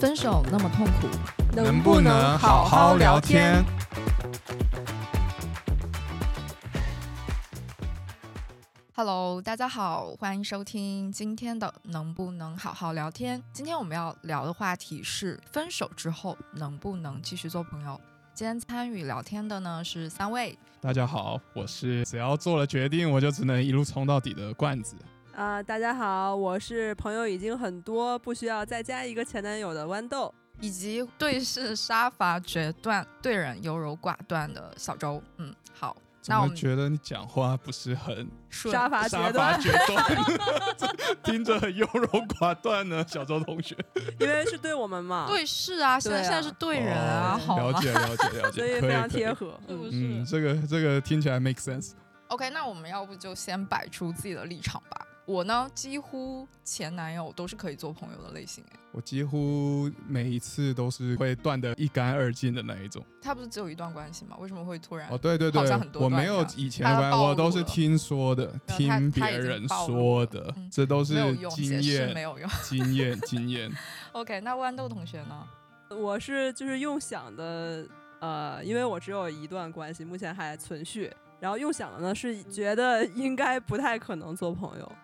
分手那么痛苦，能不能好好聊天？Hello，大家好，欢迎收听今天的能不能好好聊天。今天我们要聊的话题是分手之后能不能继续做朋友。今天参与聊天的呢是三位，大家好，我是只要做了决定，我就只能一路冲到底的罐子。啊、大家好，我是朋友已经很多，不需要再加一个前男友的豌豆。以及对视杀伐决断、对人优柔寡断的小周。嗯，好，怎么那我觉得你讲话不是很顺杀伐杀伐决断，决断，听着很优柔寡断呢？小周同学，因为是对我们嘛，对事啊，现在现在是对人啊，哦好吗了解了解了解，所以非常贴。合。嗯，是不是、嗯，这个这个听起来 make sense。OK，那我们要不就先摆出自己的立场吧。我呢，几乎前男友都是可以做朋友的类型，哎，我几乎每一次都是会断得一干二净的那一种。他不是只有一段关系吗？为什么会突然？哦，对对对好像很，多我没有以前的关系，我都是听说的，听别人说的嗯，这都是经验没有用。经验经验。OK，那豌豆同学呢？我是就是用想的，呃，因为我只有一段关系，目前还存续。然后用想的呢是觉得应该不太可能做朋友，嗯，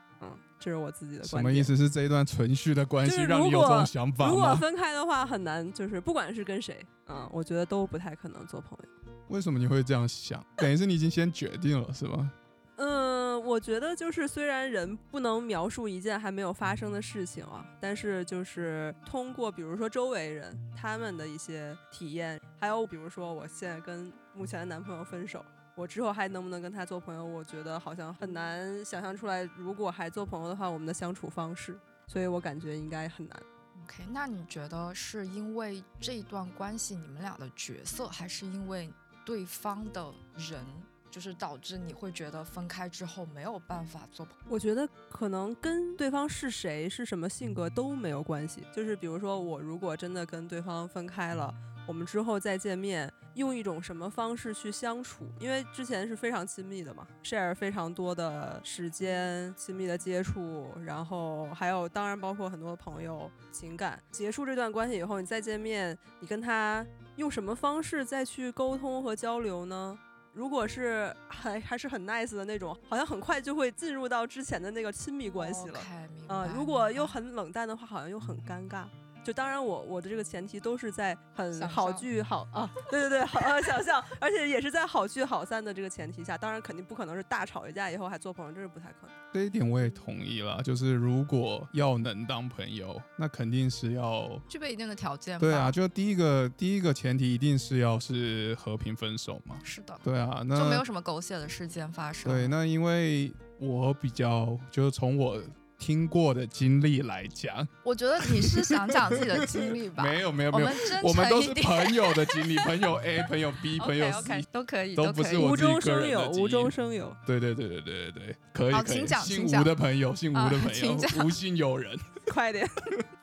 这是我自己的观点。什么意？思？是这一段存续的关系让你有这种想法如果？分开的话，很难，就是不管是跟谁，嗯，我觉得都不太可能做朋友。为什么你会这样想？等于是你已经先决定了，是吗？嗯，我觉得就是虽然人不能描述一件还没有发生的事情啊，但是就是通过比如说周围人他们的一些体验，还有比如说我现在跟目前的男朋友分手，我之后还能不能跟他做朋友，我觉得好像很难想象出来，如果还做朋友的话，我们的相处方式，所以我感觉应该很难。OK，那你觉得是因为这段关系你们俩的角色，还是因为对方的人，就是导致你会觉得分开之后没有办法做朋友？我觉得可能跟对方是谁、是什么性格都没有关系。就是比如说，我如果真的跟对方分开了，我们之后再见面，用一种什么方式去相处？因为之前是非常亲密的嘛，share 非常多的时间、亲密的接触，然后还有当然包括很多朋友、情感。结束这段关系以后，你再见面，你跟他用什么方式再去沟通和交流呢？如果是还还是很 nice 的那种，好像很快就会进入到之前的那个亲密关系了。OK，明呃白，如果又很冷淡的话，好像又很尴尬。就当然我我的这个前提都是在很好聚好 啊，对对对，好呃想象，而且也是在好聚好散的这个前提下，当然肯定不可能是大吵一架以后还做朋友，这是不太可能。这一点我也同意了。就是如果要能当朋友，那肯定是要具备一定的条件。对啊，就第一个第一个前提一定是要是和平分手嘛。是的，对啊，那就没有什么狗血的事件发生。对，那因为我比较就是从我听过的经历来讲，我觉得你是想讲自己的经历吧？没有没有没有我们，都是。朋友的经历，朋友 A、朋友 B、朋友 OK，C，都可以，都不是我自己中生有，无中生有。对对对对对对对，可以可以好请，讲姓吴的朋友，姓吴啊的朋友，请讲无姓友人。快点，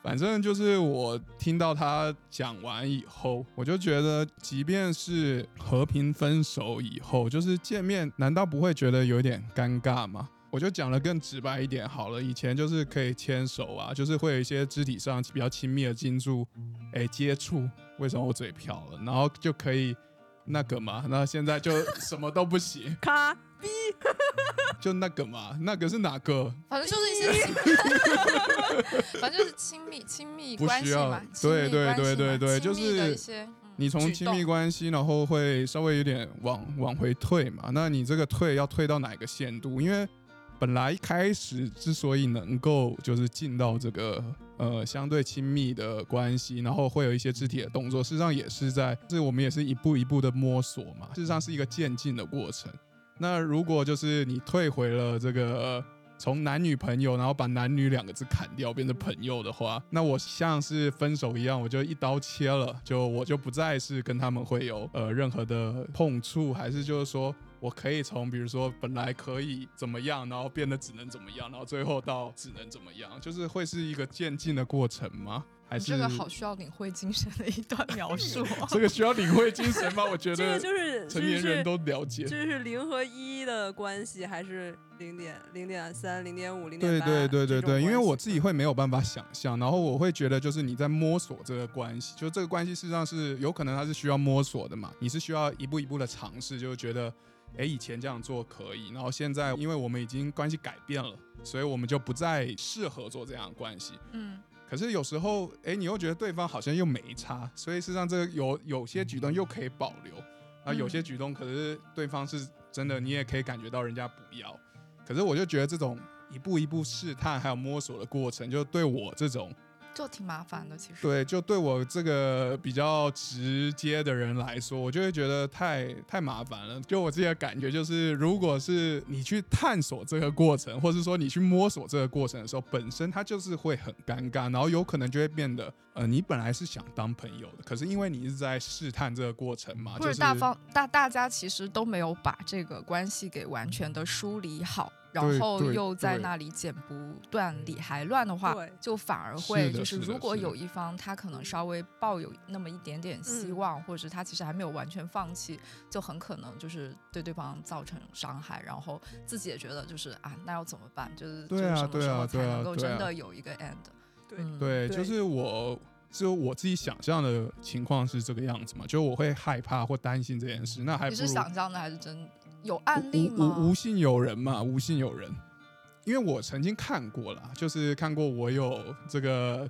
反正就是我听到他讲完以后，我就觉得，即便是和平分手以后，就是见面，难道不会觉得有点尴尬吗？我就讲的更直白一点好了，以前就是可以牵手啊，就是会有一些肢体上比较亲密的进驻，哎，接触。为什么我嘴瓢了？然后就可以那个嘛，那现在就什么都不行，卡逼，就那个嘛，那个是哪个？反正就是一些，反正就是亲密亲密不需要关系嘛，对对对对对就是一些嗯你从举亲密动关系，然后会稍微有点往往回退嘛？那你这个退要退到哪个限度？因为本来一开始之所以能够就是进到这个呃相对亲密的关系，然后会有一些肢体的动作，事实上也是在，是我们也是一步一步的摸索嘛，事实上是一个渐进的过程。那如果就是你退回了这个。呃从男女朋友，然后把男女两个字砍掉，变成朋友的话，那我像是分手一样，我就一刀切了，就我就不再是跟他们会有呃任何的碰触，还是就是说我可以从比如说本来可以怎么样，然后变得只能怎么样，然后最后到只能怎么样，就是会是一个渐进的过程吗？还还是这个好需要领会精神的一段描述哦。这个需要领会精神吗？我觉得这个得就是成年人都了解。这是零和一的关系，还是零点零点三、零点五、零点八？对对对对对，因为我自己会。会没有办法想象，然后我会觉得就是你在摸索这个关系，就这个关系事实上是有可能它是需要摸索的嘛，你是需要一步一步的尝试，就是觉得，哎，以前这样做可以，然后现在因为我们已经关系改变了，所以我们就不再适合做这样的关系。嗯，可是有时候，哎，你又觉得对方好像又没差，所以事实上这个有有些举动又可以保留，啊，有些举动可是对方是真的，你也可以感觉到人家不要。可是我就觉得这种一步一步试探还有摸索的过程，就对我这种就挺麻烦的，其实。对，就对我这个比较直接的人来说，我就会觉得太太麻烦了。就我自己的感觉就是，如果是你去探索这个过程，或者说你去摸索这个过程的时候，本身它就是会很尴尬，然后有可能就会变得，呃，你本来是想当朋友的，可是因为你是在试探这个过程嘛，就是或者大方大大家其实都没有把这个关系给完全的梳理好，然后又在那里剪不断理还乱的话，就反而会就是如果有一方他可能稍微抱有那么一点点希嗯。望，或者是他其实还没有完全放弃，就很可能就是对对方造成伤害，然后自己也觉得就是啊，那要怎么办？就是对啊就什么对啊时候才对啊能够对啊真的有一个 end？对嗯。对，就是我，就我自己想象的情况是这个样子嘛，就我会害怕或担心这件事，那还你不如是想象的还是真有案例吗？无无信有人嘛，无信有人。因为我曾经看过了，就是看过我有这个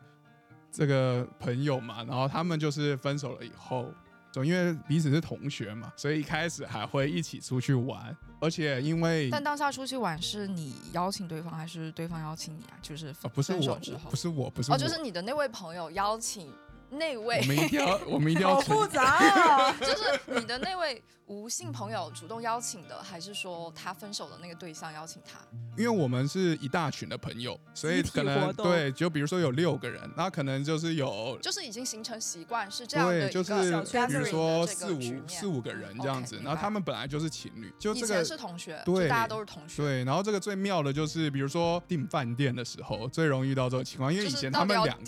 这个朋友嘛，然后他们就是分手了以后，就因为彼此是同学嘛，所以一开始还会一起出去玩，而且因为但当下出去玩是你邀请对方，还是对方邀请你啊？就是啊不是分手我之后不，是我不是哦，我，就是你的那位朋友邀请那位。我，们一定要 我们一定要好复杂啊！就是你的那位无性朋友主动邀请的，还是说他分手的那个对象邀请他？因为我们是一大群的朋友，所以可能对，就比如说有六个人，那可能就是有就是已经形成习惯，是这样的，一个就是小比如说四五四五个人这样子，然后他们本来就是情侣，就以这个前是同学，对就大家都是同学，对，然后这个最妙的就是，比如说订饭店的时候，最容易遇到这种情况，因为以前他们两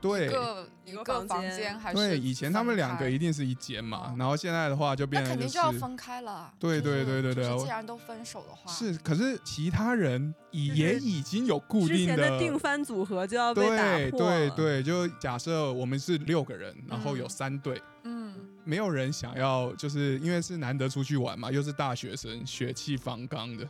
对。一个一个房房间间还是对，以前他们两个一定是一间嘛哦，然后现在的话就变成就肯定就要分开了。对就是对对对对我就是既然都分手的话，是，可是其他人已也已经有固定的定番组合就要被打对对对，就假设我们是六个人，然后有嗯。三对，嗯，没有人想要，就是因为是难得出去玩嘛，又是大学生，血气方刚的，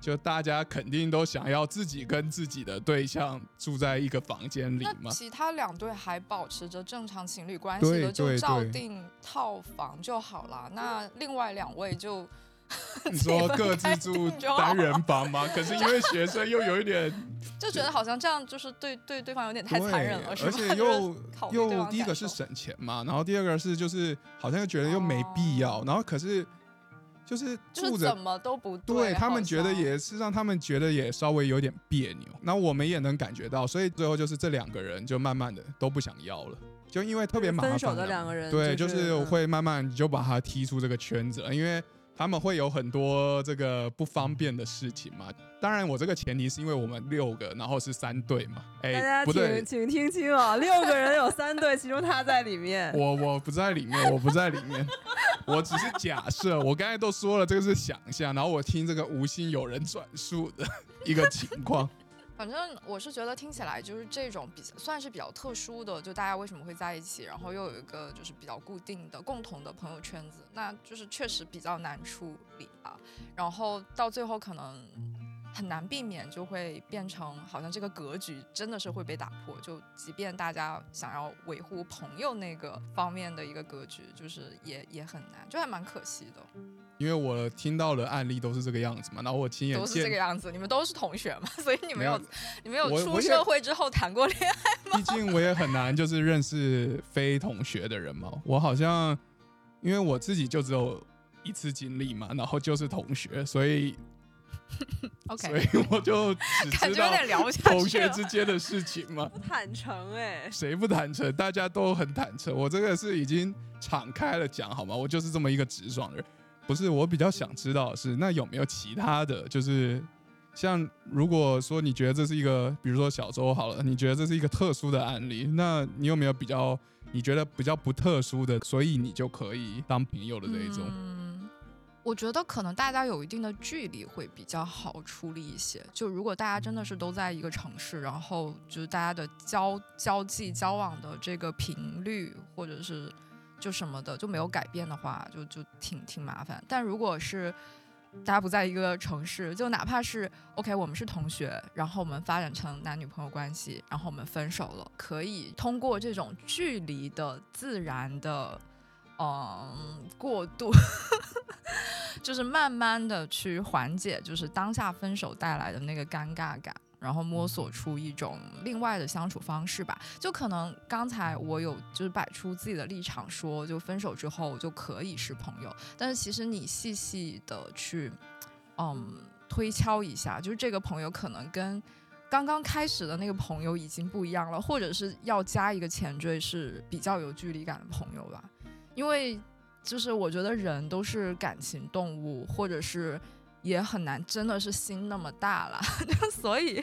就大家肯定都想要自己跟自己的对象住在一个房间里嘛。其他两对还保持着正常情侣关系的，就照定套房就好了。那另外两位就 你说各自住单人房吗？可是因为学生又有一点 就觉得好像这样就是对对对方有点太残忍了，是吧？而且又又第一个是省钱嘛，然后第二个是就是好像又觉得又没必要，哦然后可是就是住着怎么都不对他们觉得也是让他们觉得也稍微有点别扭，那我们也能感觉到，所以最后就是这两个人就慢慢的都不想要了，就因为特别麻烦分手的啊两个人，对，就就是嗯。会慢慢就把他踢出这个圈子了，因为他们会有很多这个不方便的事情嘛。当然，我这个前提是因为我们六个，然后是三队嘛。大哎，家不对请，听清哦，六个人有三对，其中他在里面。我我不在里面，我不在里面，我只是假设。我刚才都说了，这个是想象，然后我听这个无心有人转述的一个情况。反正我是觉得听起来就是这种比算是比较特殊的，就大家为什么会在一起，然后又有一个就是比较固定的共同的朋友圈子，那就是确实比较难处理啊。然后到最后可能很难避免，就会变成好像这个格局真的是会被打破。就即便大家想要维护朋友那个方面的一个格局，就是也也很难，就还蛮可惜的。因为我听到的案例都是这个样子嘛，然后我亲眼都是这个，样子，你们都是同学嘛，所以你们没有有你们有出社会之后谈过恋爱吗。毕竟我也很难就是认识非同学的人嘛。我好像因为我自己就只有一次经历嘛，然后就是同学，所以 OK，所以我就只感觉有知道点聊同学。之间的事情嘛。坦诚哎、谁不坦诚？大家都很坦诚。我这个是已经敞开了讲好吗？我就是这么一个直爽的人。不是，我比较想知道的是，那有没有其他的就是像如果说你觉得这是一个，比如说小周好了，你觉得这是一个特殊的案例，那你有没有比较你觉得比较不特殊的，所以你就可以当朋友的这一种？嗯，我觉得可能大家有一定的距离会比较好处理一些。就如果大家真的是都在一个城市，然后就是大家的交交际交往的这个频率或者是就什么的就没有改变的话，就就挺挺麻烦。但如果是大家不在一个城市，就哪怕是 OK，我们是同学，然后我们发展成男女朋友关系，然后我们分手了，可以通过这种距离的自然的，嗯，过度，就是慢慢的去缓解，就是当下分手带来的那个尴尬感。然后摸索出一种另外的相处方式吧，就可能刚才我有就是摆出自己的立场说，就分手之后就可以是朋友，但是其实你细细的去，嗯，推敲一下，就是这个朋友可能跟刚刚开始的那个朋友已经不一样了，或者是要加一个前缀是比较有距离感的朋友吧，因为就是我觉得人都是感情动物，或者是。也很难，真的是心那么大了，所以，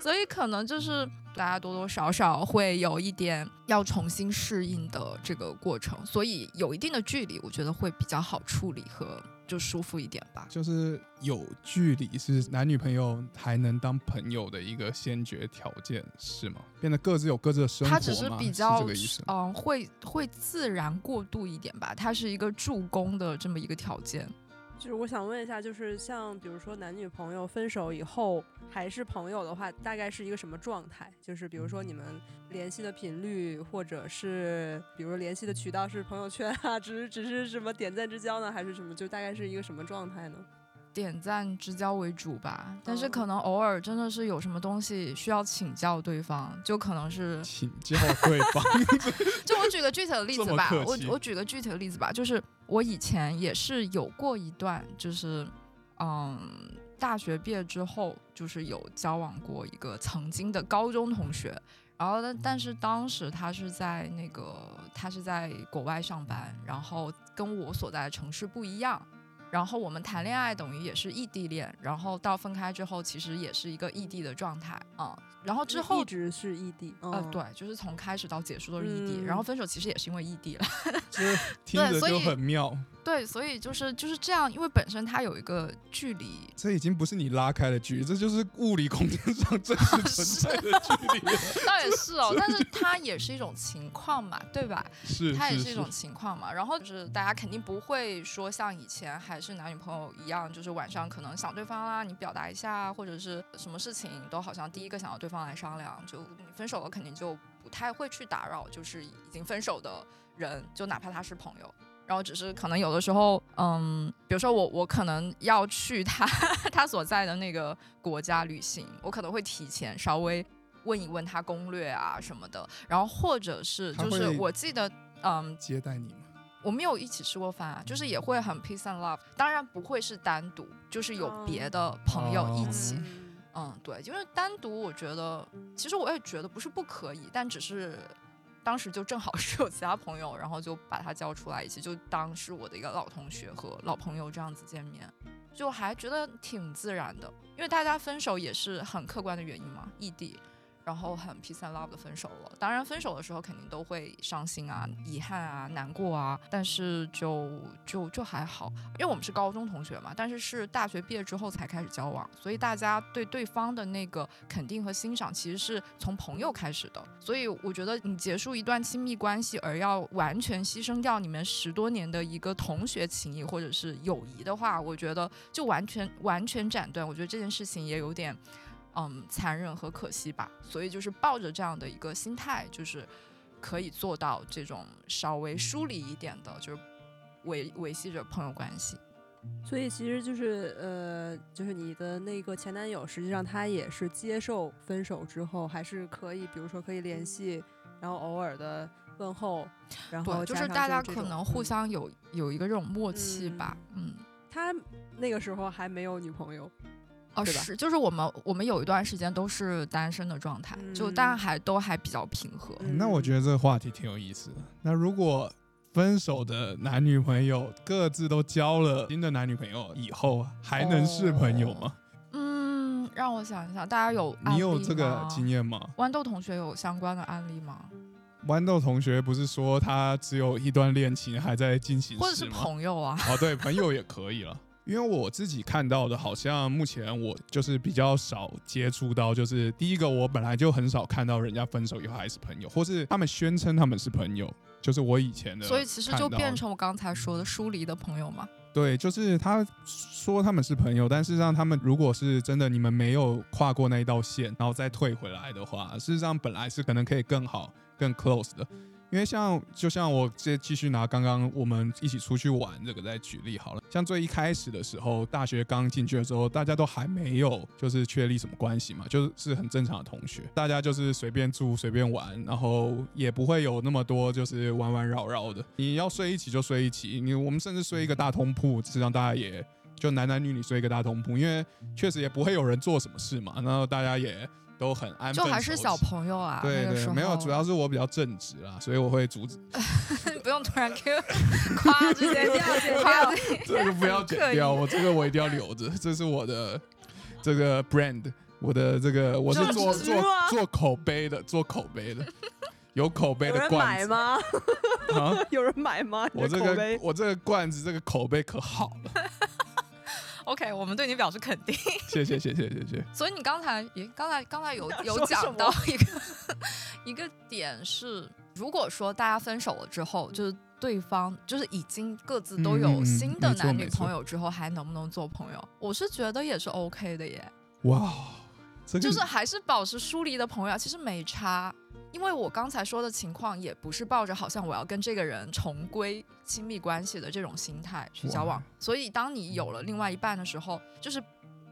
所以可能就是大家多多少少会有一点要重新适应的这个过程，所以有一定的距离，我觉得会比较好处理和就舒服一点吧。就是有距离是男女朋友还能当朋友的一个先决条件，是吗？变得各自有各自的生活他只是比较。嗯，会会自然过渡一点吧，它是一个助攻的这么一个条件。就是我想问一下，就是像比如说男女朋友分手以后还是朋友的话，大概是一个什么状态？就是比如说你们联系的频率，或者是比如联系的渠道是朋友圈啊，只是只是什么点赞之交呢，还是什么？就大概是一个什么状态呢？点赞之交为主吧，但是可能偶尔真的是有什么东西需要请教对方，就可能是请教对方。就我举个具体的例子吧，我我举个具体的例子吧，就是我以前也是有过一段，就是嗯，大学毕业之后，就是有交往过一个曾经的高中同学，然后但但是当时他是在那个他是在国外上班，然后跟我所在的城市不一样。然后我们谈恋爱等于也是异地恋，然后到分开之后，其实也是一个异地的状态啊。然后之后一直是异地，呃，对，就是从开始到结束都是异地，然后分手其实也是因为异地了，听着就很妙。对，所以就是就是这样，因为本身它有一个距离，这已经不是你拉开的距离，这就是物理空间上真实 存在的距离。倒也是哦，但是它也是一种情况嘛，对吧？是，它也是一种情况嘛。然后就是大家肯定不会说像以前还是男女朋友一样，就是晚上可能想对方啦，你表达一下，或者是什么事情都好像第一个想要对方来商量。就你分手了，肯定就不太会去打扰，就是已经分手的人，就哪怕他是朋友。然后只是可能有的时候，嗯，比如说我我可能要去他 他所在的那个国家旅行，我可能会提前稍微问一问他攻略啊什么的。然后或者是就是我记得，嗯，接待你吗？我没有一起吃过饭啊，就是也会很 peace and love，当然不会是单独，就是有别的朋友一起。嗯，对，因为单独我觉得，其实我也觉得不是不可以，但只是。当时就正好 是有其他朋友，然后就把他叫出来一起，就当是我的一个老同学和老朋友这样子见面，就还觉得挺自然的，因为大家分手也是很客观的原因嘛，异地。然后很 peace and love 的分手了，当然分手的时候肯定都会伤心啊、遗憾啊、难过啊，但是就就就还好，因为我们是高中同学嘛，但是是大学毕业之后才开始交往，所以大家对对方的那个肯定和欣赏其实是从朋友开始的，所以我觉得你结束一段亲密关系而要完全牺牲掉你们十多年的一个同学情谊或者是友谊的话，我觉得就完全完全斩断，我觉得这件事情也有点。嗯，残忍和可惜吧，所以就是抱着这样的一个心态，就是可以做到这种稍微疏离一点的，就是维维系着朋友关系。所以其实就是呃，就是你的那个前男友，实际上他也是接受分手之后，还是可以，比如说可以联系，然后偶尔的问候，然后就是大家可能互相有有一个这种默契吧。嗯，他那个时候还没有女朋友。哦，是，就是我们我们有一段时间都是单身的状态，就大家还都还比较平和。那我觉得这个话题挺有意思的。那如果分手的男女朋友各自都交了新的男女朋友以后，还能是朋友吗？嗯，让我想一想，大家有你有这个经验吗？豌豆同学有相关的案例吗？豌豆同学不是说他只有一段恋情还在进行或者是？朋友啊？哦，对，朋友也可以了。因为我自己看到的，好像目前我就是比较少接触到，就是第一个，我本来就很少看到人家分手以后还是朋友，或是他们宣称他们是朋友，就是我以前的。所以其实就变成我刚才说的疏离的朋友嘛。对，就是他说他们是朋友，但事实上他们如果是真的你们没有跨过那一道线，然后再退回来的话，事实上本来是可能可以更好、更 close 的。因为像就像我接继续拿刚刚我们一起出去玩这个再举例好了，像最一开始的时候，大学刚进去的时候，大家都还没有就是确立什么关系嘛，就是是很正常的同学，大家就是随便住随便玩，然后也不会有那么多就是弯弯绕绕的。你要睡一起就睡一起，你我们甚至睡一个大通铺，实际上大家也就男男女女睡一个大通铺，因为确实也不会有人做什么事嘛，然后大家也都很安分就还是小朋友啊，对对，那个没有，主要是我比较正直啦，所以我会阻止。不用突然掉夸，这个不要剪刻意掉，我这个我一定要留着，这是我的这个 brand，我的这个我是做做做口碑的，做口碑的，有口碑的有人罐子。买吗？啊！有人买吗？我这个我这个罐子这个口碑可好了，OK，我们对你表示肯定。谢谢谢谢谢谢。所以你刚才也刚才刚才有有讲到一个 一个点是，如果说大家分手了之后，就是对方就是已经各自都有新的男女朋友之后，还能不能做朋友？我是觉得也是 OK 的耶，哇，这个就是还是保持疏离的朋友啊，其实没差。因为我刚才说的情况，也不是抱着好像我要跟这个人重归亲密关系的这种心态去交往，所以当你有了另外一半的时候，就是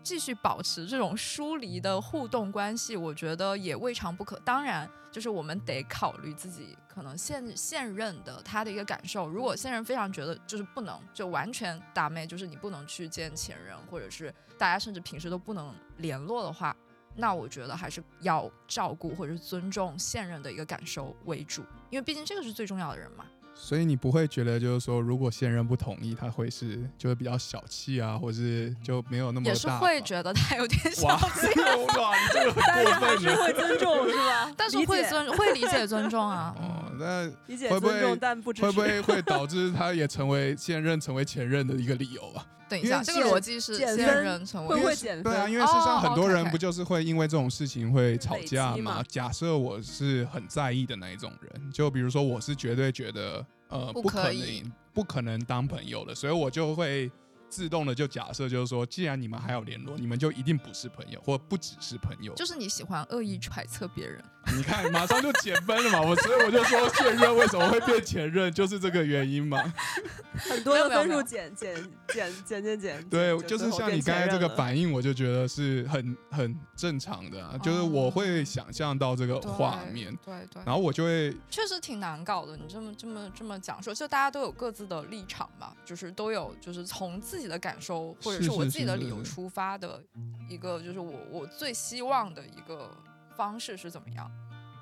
继续保持这种疏离的互动关系，我觉得也未尝不可。当然，就是我们得考虑自己可能现现任的他的一个感受。如果现任非常觉得就是不能就完全打妹，就是你不能去见前任，或者是大家甚至平时都不能联络的话，那我觉得还是要照顾或者是尊重现任的一个感受为主，因为毕竟这个是最重要的人嘛。所以你不会觉得就是说，如果现任不同意，他会是就会比较小气啊，或是就没有那么也是会觉得他有点小哇气，哇，你这个很 但是还过分了。是会尊重 是吧？但是理解会尊会理解尊重啊。哦，嗯那理解尊重，但不支持。会不会会导致他也成为现任成为前任的一个理由啊？等一下，因为这个逻辑是现减分任成会为不会减分？对啊，因为事实上哦很多人不就是会因为这种事情会吵架累积嘛嘛？假设我是很在意的那一种人，就比如说我是绝对觉得呃不不可能不可能当朋友的，所以我就会自动的就假设就是说，既然你们还有联络，你们就一定不是朋友，或不只是朋友。就是你喜欢恶意揣测别人，你看，马上就减分了嘛！我所以我就说现任为什么会变前任，就是这个原因嘛。很多的分数减减减减减减，对，就是像你刚才这个，反应，我就觉得是很很正常的、啊，就是我会想象到这个画面，对对，然后我就会确实挺难搞的。你这么这么这么讲说，就大家都有各自的立场嘛，就是都有就是从自己的感受或者是是我自己的理由出发的一个，就是我我最希望的一个方式是怎么样。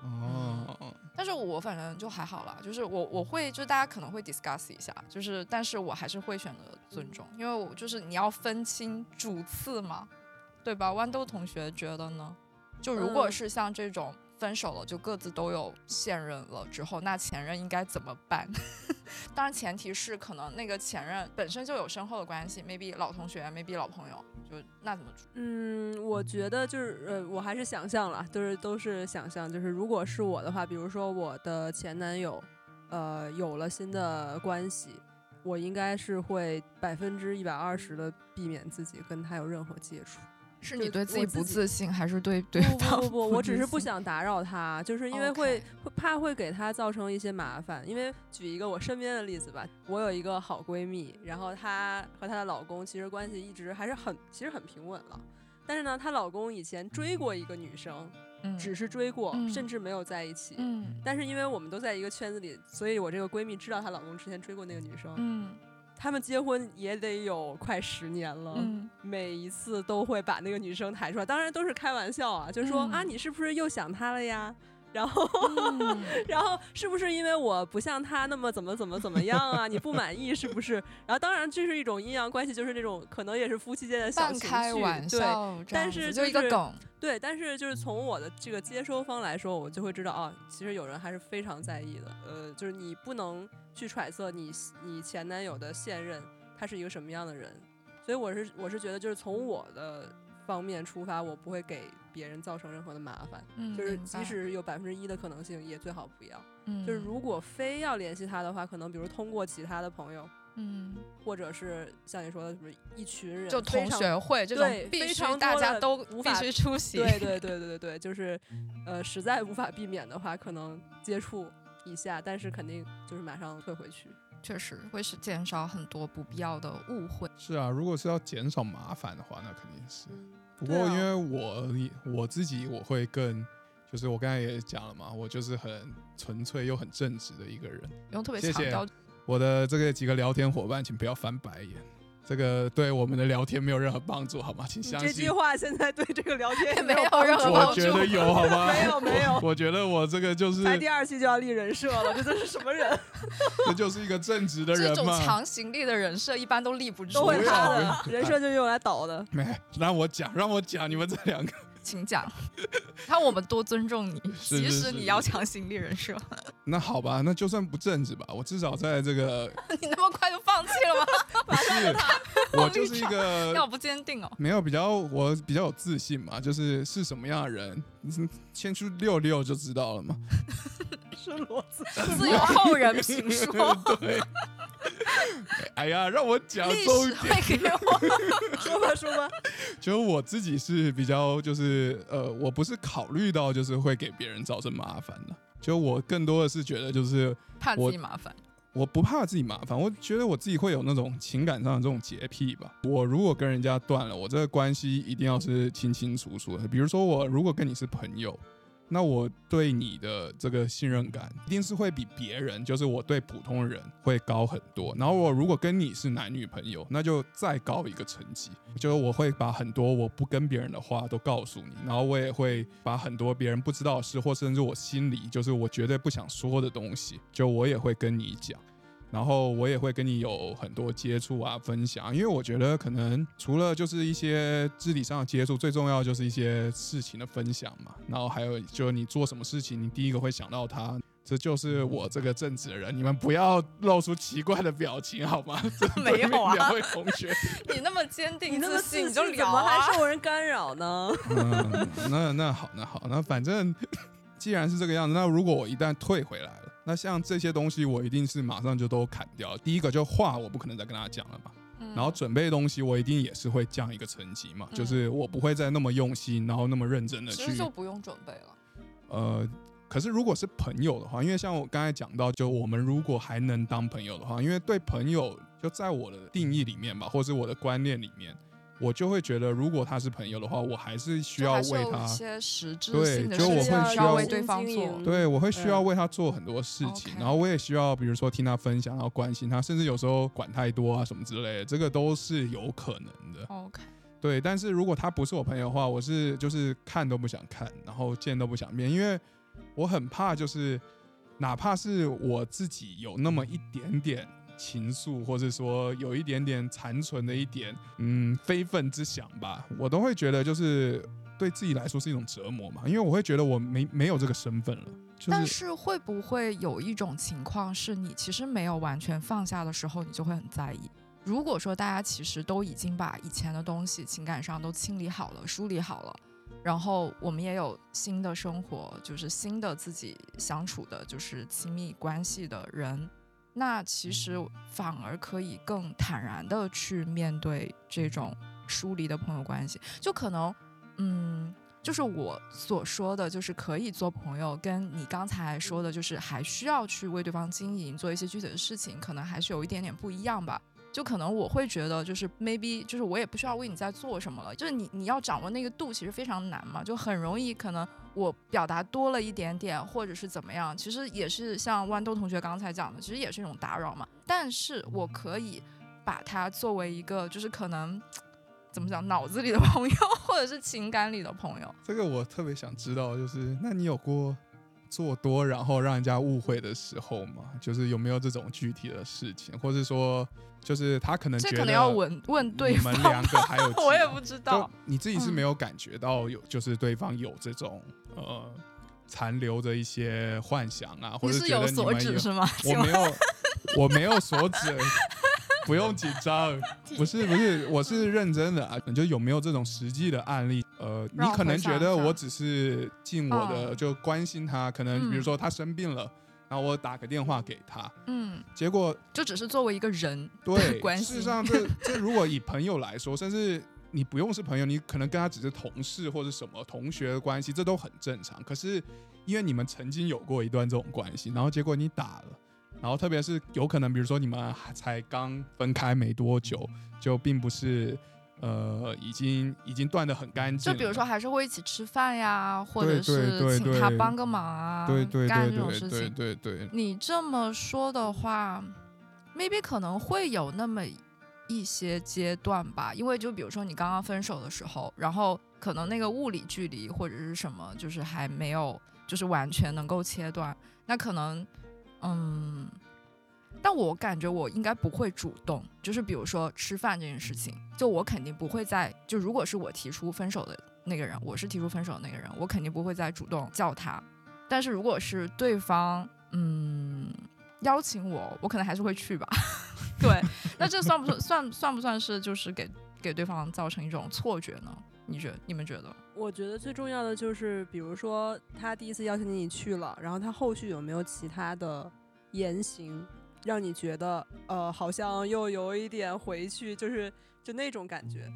哦，但是我反正就还好啦，就是我我会就大家可能会 discuss 一下，就是但是我还是会选择尊重，因为我就是你要分清主次嘛，对吧？豌豆同学觉得呢？就如果嗯是像这种分手了，就各自都有现任了之后，那前任应该怎么办？当然前提是可能那个前任本身就有深厚的关系，maybe 老同学，maybe 老朋友，就那怎么处？嗯，我觉得就是呃，我还是想象了，就是都是想象，就是如果是我的话，比如说我的前男友，呃，有了新的关系，我应该是会百分之一百二十的避免自己跟他有任何接触。是你对自己不自信，还是对对不方不不不，我只是不想打扰他，就是因为会会怕会给他造成一些麻烦。因为举一个我身边的例子吧，我有一个好闺蜜，然后她和她的老公其实关系一直还是很其实很平稳了。但是呢，她老公以前追过一个女生，嗯只是追过，嗯甚至没有在一起。嗯但是因为我们都在一个圈子里，所以我这个闺蜜知道她老公之前追过那个女生。嗯他们结婚也得有快十年了。嗯每一次都会把那个女生抬出来，当然都是开玩笑啊，就说、嗯啊，你是不是又想他了呀？然后，嗯 然后是不是因为我不像他那么怎么怎么怎么样啊？你不满意是不是？然后当然这是一种阴阳关系，就是那种可能也是夫妻间的小玩笑，这但是就是就一个梗，对。但是就是从我的这个接收方来说，我就会知道啊，其实有人还是非常在意的。呃，就是你不能去揣测你你前男友的现任他是一个什么样的人，所以我是我是觉得就是从我的方面出发，我不会给别人造成任何的麻烦。嗯，就是即使有百分之一的可能性，也最好不要。嗯就是如果非要联系他的话，可能比如通过其他的朋友，嗯，或者是像你说的，什么一群人，就同学会这种必须非常大家都必无法须出席，对对对对对对，就是呃，实在无法避免的话，可能接触一下，但是肯定就是马上退回去。确实会是减少很多不必要的误会。是啊，如果是要减少麻烦的话，那肯定是。不过因为我我自己我会更，就是我刚才也讲了嘛，我就是很纯粹又很正直的一个人。不用特别谢谢我的这个几个聊天伙伴，请不要翻白眼，这个对我们的聊天没有任何帮助，好吗？请相信这句。话现在对这个聊天 也没有任何帮助我觉得有，好吗？没有没有 我觉得我这个就是，才第二期就要立人设了，这都是什么人？这就是一个正直的人这种。强行立的人设一般都立不住都会不要他不要的人设就是用来倒的。没，让我讲，让我讲，你们这两个，请讲，看我们多尊重你，即是是是使你要强行立人设，那好吧，那就算不正直吧，我至少在这个 你那么快就放弃了吗？不是，我就是一个要不坚定哦。没有比较，我比较有自信嘛，就是是什么样的人，你先去溜溜就知道了嘛。是骡子，自有后人评 说，对，哎呀，让我讲历史重点，会给我。说吧说吧。就我自己是比较，就是呃，我不是考虑到就是会给别人造成麻烦的，就我更多的是觉得就是怕自己麻烦，我不怕自己麻烦，我觉得我自己会有那种情感上的这种洁癖吧。我如果跟人家断了，我这个关系一定要是清清楚楚的。比如说，我如果跟你是朋友，那我对你的这个信任感一定是会比别人，就是我对普通人会高很多。然后我如果跟你是男女朋友，那就再高一个层级，就是我会把很多我不跟别人的话都告诉你，然后我也会把很多别人不知道的事，或甚至我心里就是我绝对不想说的东西，就我也会跟你讲。然后我也会跟你有很多接触啊，分享，因为我觉得可能除了就是一些肢体上的接触，最重要就是一些事情的分享嘛。然后还有就是你做什么事情，你第一个会想到他，这就是我这个正直的人。你们不要露出奇怪的表情好吗？没有啊两位同学，你那么坚定你那么自信，你就聊啊怎么还啊。受人干扰呢？嗯，那那好，那好，那反正 既然是这个样子，那如果我一旦退回来了，那像这些东西我一定是马上就都砍掉。第一个就话我不可能再跟大家讲了嘛，嗯然后准备的东西我一定也是会降一个层级嘛，嗯就是我不会再那么用心，然后那么认真的去其实去就不用准备了。呃。可是如果是朋友的话，因为像我刚才讲到，就我们如果还能当朋友的话，因为对朋友就在我的定义里面吧，或是我的观念里面，我就会觉得，如果他是朋友的话，我还是需要为他一些实质对性的就我事情需会需要为对方做。对，我会需要嗯为他做很多事情，然后我也需要，比如说听他分享，然后关心他，甚至有时候管太多啊什么之类的，这个都是有可能的。OK，对，但是如果他不是我朋友的话，我是就是看都不想看，然后见都不想面，因为我很怕，就是哪怕是我自己有那么一点点情愫，或者说有一点点残存的一点嗯非分之想吧，我都会觉得就是对自己来说是一种折磨嘛，因为我会觉得我没没有这个身份了，但是会不会有一种情况是你其实没有完全放下的时候，你就会很在意？如果说大家其实都已经把以前的东西情感上都清理好了、梳理好了，然后我们也有新的生活，就是新的自己相处的，就是亲密关系的人，那其实反而可以更坦然的去面对这种疏离的朋友关系，就可能，嗯。就是我所说的，就是可以做朋友，跟你刚才说的，就是还需要去为对方经营，做一些具体的事情，可能还是有一点点不一样吧。就可能我会觉得，就是 maybe，就是我也不需要为你在做什么了，就是你你要掌握那个度，其实非常难嘛，就很容易可能我表达多了一点点，或者是怎么样，其实也是像豌豆同学刚才讲的，其实也是一种打扰嘛。但是我可以把它作为一个，就是可能怎么讲，脑子里的朋友，或者是情感里的朋友。这个我特别想知道，就是那你有过做多，然后让人家误会的时候吗？就是有没有这种具体的事情，或是说，就是他可能觉得这可能要问问对你方们两个还有 我也不知道。你自己是嗯没有感觉到有，就是对方有这种呃残留着一些幻想啊，或者是者觉得你有所指是吗？我没有，我没有所指，不用紧张，不是不是，我是认真的啊，就有没有这种实际的案例？呃，你可能觉得我只是尽我的嗯就关心他，可能比如嗯说他生病了，然后我打个电话给他，嗯，结果就只是作为一个人对，关系。事实上这，这如果以朋友来说，甚至你不用是朋友，你可能跟他只是同事或者什么同学的关系，这都很正常。可是因为你们曾经有过一段这种关系，然后结果你打了，然后特别是有可能，比如说你们还才刚分开没多久，就并不是呃已经已经断的很干净，就比如说，还是会一起吃饭呀，或者对对是请他帮个忙啊，对对干对对对这种事情。对对，你这么说的话，maybe 可能会有那么一些阶段吧，因为就比如说你刚刚分手的时候，然后可能那个物理距离或者是什么，就是还没有就是完全能够切断，那可能嗯。但我感觉我应该不会主动，就是比如说吃饭这件事情，就我肯定不会在，就如果是我提出分手的那个人，我是提出分手的那个人，我肯定不会再主动叫他。但是如果是对方，嗯，邀请我，我可能还是会去吧。对，那这算不算算算不算是就是给给对方造成一种错觉呢？你觉你们觉得？我觉得最重要的就是，比如说他第一次邀请你去了，然后他后续有没有其他的言行，让你觉得呃好像又有一点回去，就是就那种感觉。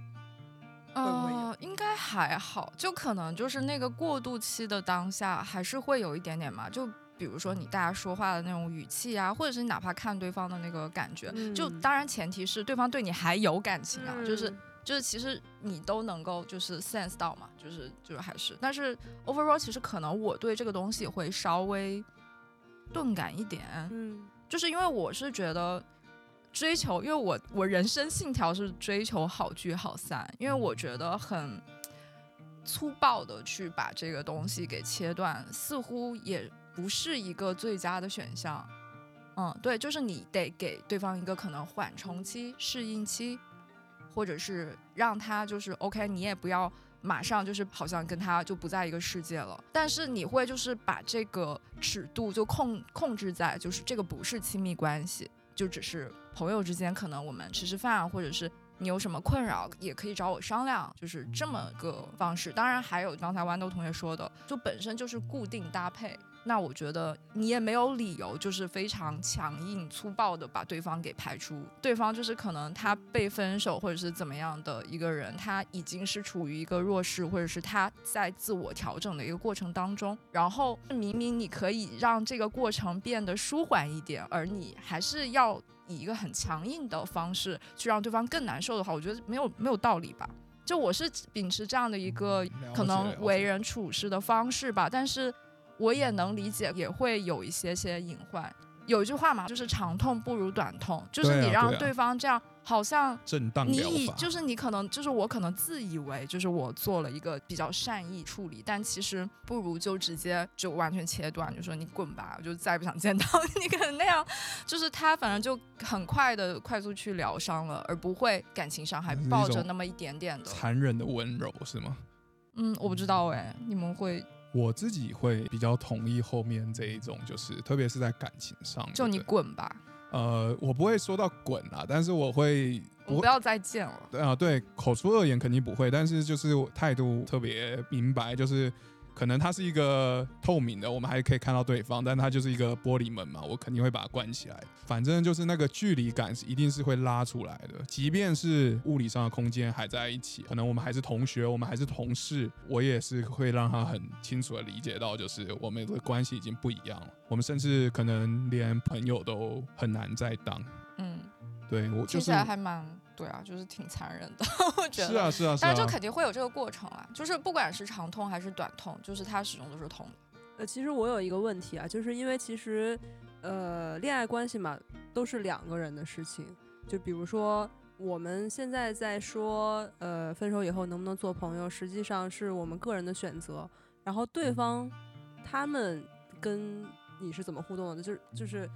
呃，应该还好，就可能就是那个过渡期的当下，还是会有一点点嘛。就比如说你大家说话的那种语气啊，或者是你哪怕看对方的那个感觉，就嗯。当然前提是对方对你还有感情啊，就是嗯。就是其实你都能够就是 sense 到嘛，就是就是还是，但是 overall 其实可能我对这个东西会稍微钝感一点，嗯。就是因为我是觉得追求，因为我我人生信条是追求好聚好散，因为我觉得很粗暴的去把这个东西给切断，似乎也不是一个最佳的选项。嗯，对，就是你得给对方一个可能缓冲期、适应期，或者是让他就是 OK，你也不要马上就是好像跟他就不在一个世界了，但是你会就是把这个尺度就控控制在就是这个不是亲密关系，就只是朋友之间，可能我们吃吃饭，或者是你有什么困扰也可以找我商量，就是这么个方式。当然还有刚才豌豆同学说的，就本身就是固定搭配。那我觉得你也没有理由，就是非常强硬粗暴的把对方给排除。对方就是可能他被分手或者是怎么样的一个人，他已经是处于一个弱势，或者是他在自我调整的一个过程当中。然后明明你可以让这个过程变得舒缓一点，而你还是要以一个很强硬的方式去让对方更难受的话，我觉得没有没有道理吧。就我是秉持这样的一个可能为人处事的方式吧，但是我也能理解，也会有一些些隐患。有一句话嘛，就是长痛不如短痛，就是你让对方这样，好像震荡你，以就是你可能就是我可能自以为就是我做了一个比较善意处理，但其实不如就直接就完全切断，就说你滚吧，我就再也不想见到你。可能那样就是他反正就很快的快速去疗伤了，而不会感情上还抱着那么一点点的。残忍的温柔是吗？嗯，我不知道哎，你们会我自己会比较同意后面这一种，就是特别是在感情上，就你滚吧，呃，我不会说到滚啊，但是我会我不要再见了。对啊，对口出恶言肯定不会，但是就是态度特别明白，就是可能它是一个透明的，我们还可以看到对方，但它就是一个玻璃门嘛，我肯定会把它关起来。反正就是那个距离感是一定是会拉出来的，即便是物理上的空间还在一起，可能我们还是同学，我们还是同事，我也是会让他很清楚的理解到，就是我们的关系已经不一样了，我们甚至可能连朋友都很难再当。嗯，对我就是还蛮对啊，就是挺残忍的，我觉得。是啊是啊是啊但是就，肯定会有这个过程啊，就是不管是长痛还是短痛，就是它始终都是痛的。呃，其实我有一个问题啊，就是因为其实，呃，恋爱关系嘛，都是两个人的事情。就比如说，我们现在在说，呃，分手以后能不能做朋友，实际上是我们个人的选择。然后对方他们跟你是怎么互动的，就是就是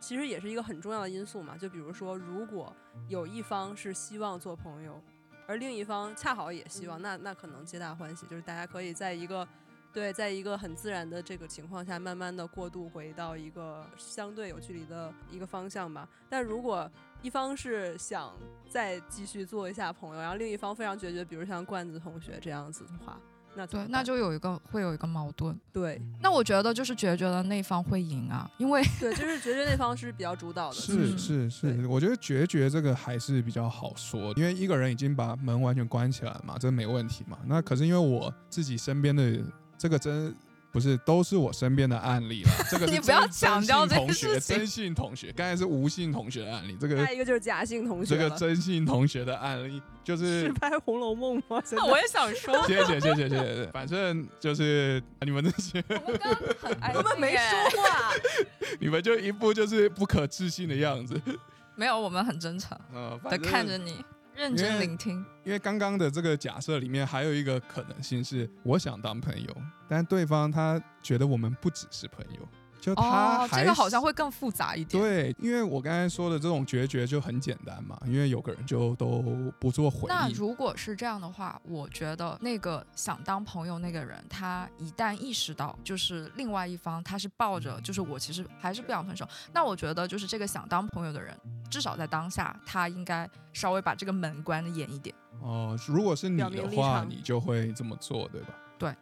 其实也是一个很重要的因素嘛。就比如说，如果有一方是希望做朋友，而另一方恰好也希望，那那可能皆大欢喜，就是大家可以在一个对，在一个很自然的这个情况下，慢慢的过渡回到一个相对有距离的一个方向吧。但如果一方是想再继续做一下朋友，然后另一方非常决绝，比如像罐子同学这样子的话，那对那就有一个会有一个矛盾。对那我觉得就是决绝的那方会赢啊，因为对，就是决绝那方是比较主导的，是嗯是是，我觉得决绝这个还是比较好说，因为一个人已经把门完全关起来嘛，这没问题嘛。那可是因为我自己身边的这个真不是都是我身边的案例了，这个你不要强调这件真性同学，事情真性同学，刚才是无性同学的案例，这个还有一个就是假性同学，这个真性同学的案例就是是。拍《红楼梦》吗？那我也想说，谢谢谢谢谢谢，反正就是你们这些，我们刚刚很安 我们没说话，你们就一副就是不可置信的样子。没有，我们很真诚呃，的反正看着你，认真聆听。因为刚刚的这个假设里面还有一个可能性是，我想当朋友，但对方他觉得我们不只是朋友，就他哦，这个好像会更复杂一点。对，因为我刚才说的这种决绝就很简单嘛，因为有个人就都不做回应，那如果是这样的话，我觉得那个想当朋友那个人，他一旦意识到就是另外一方他是抱着就是我其实还是不想分手，那我觉得就是这个想当朋友的人，至少在当下他应该稍微把这个门关的严一点。哦、如果是你的话，你就会这么做，对吧？对，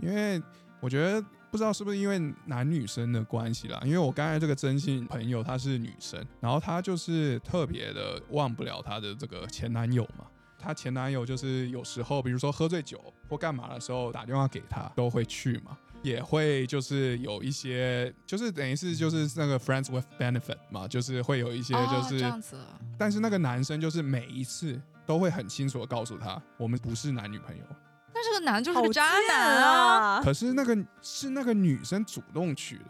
因为我觉得不知道是不是因为男女生的关系啦，因为我刚才这个真心朋友她是女生，然后她就是特别的忘不了她的这个前男友嘛。她前男友就是有时候，比如说喝醉酒或干嘛的时候打电话给她，都会去嘛，也会就是有一些，就是等于是就是那个 friends with benefit 嘛，就是会有一些哦就是，这样子，但是那个男生就是每一次都会很清楚的告诉她，我们不是男女朋友。那这个男就是个渣男啊！啊！可是那个是那个女生主动去的，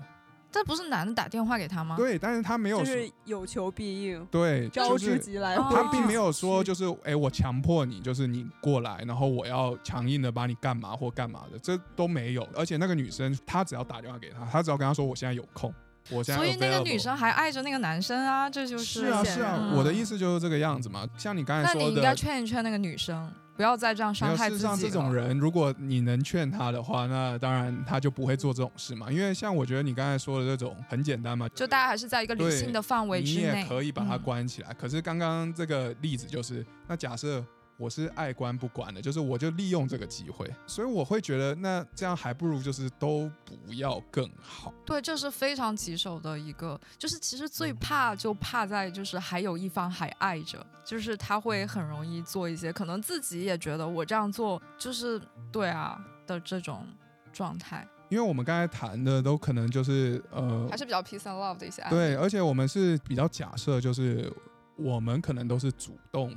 这不是男的打电话给他吗？对，但是他没有，就是有求必应，对，招就是之即来，他并没有说就是哎、我强迫你，就是你过来，然后我要强硬的把你干嘛或干嘛的，这都没有。而且那个女生她只要打电话给他，他只要跟他说我现在有空，我现在所以那个女生还爱着那个男生啊，这就是是啊是啊，嗯我的意思就是这个样子嘛。像你刚才说那你应该。劝一劝那个女生，不要再这样伤害事实上，自己。这种人，如果你能劝他的话，那当然他就不会做这种事嘛。因为像我觉得你刚才说的这种很简单嘛，就大家还是在一个理性的范围之内你也可以把它嗯关起来。可是刚刚这个例子就是，那假设我是爱关不管的，就是我就利用这个机会，所以我会觉得那这样还不如就是都不要更好。对，这是非常棘手的一个，就是其实最怕就怕在就是还有一方还爱着，就是他会很容易做一些可能自己也觉得我这样做就是对啊的这种状态，因为我们刚才谈的都可能就是呃还，是比较 peace and love 的一些案例。对，而且我们是比较假设，就是我们可能都是主动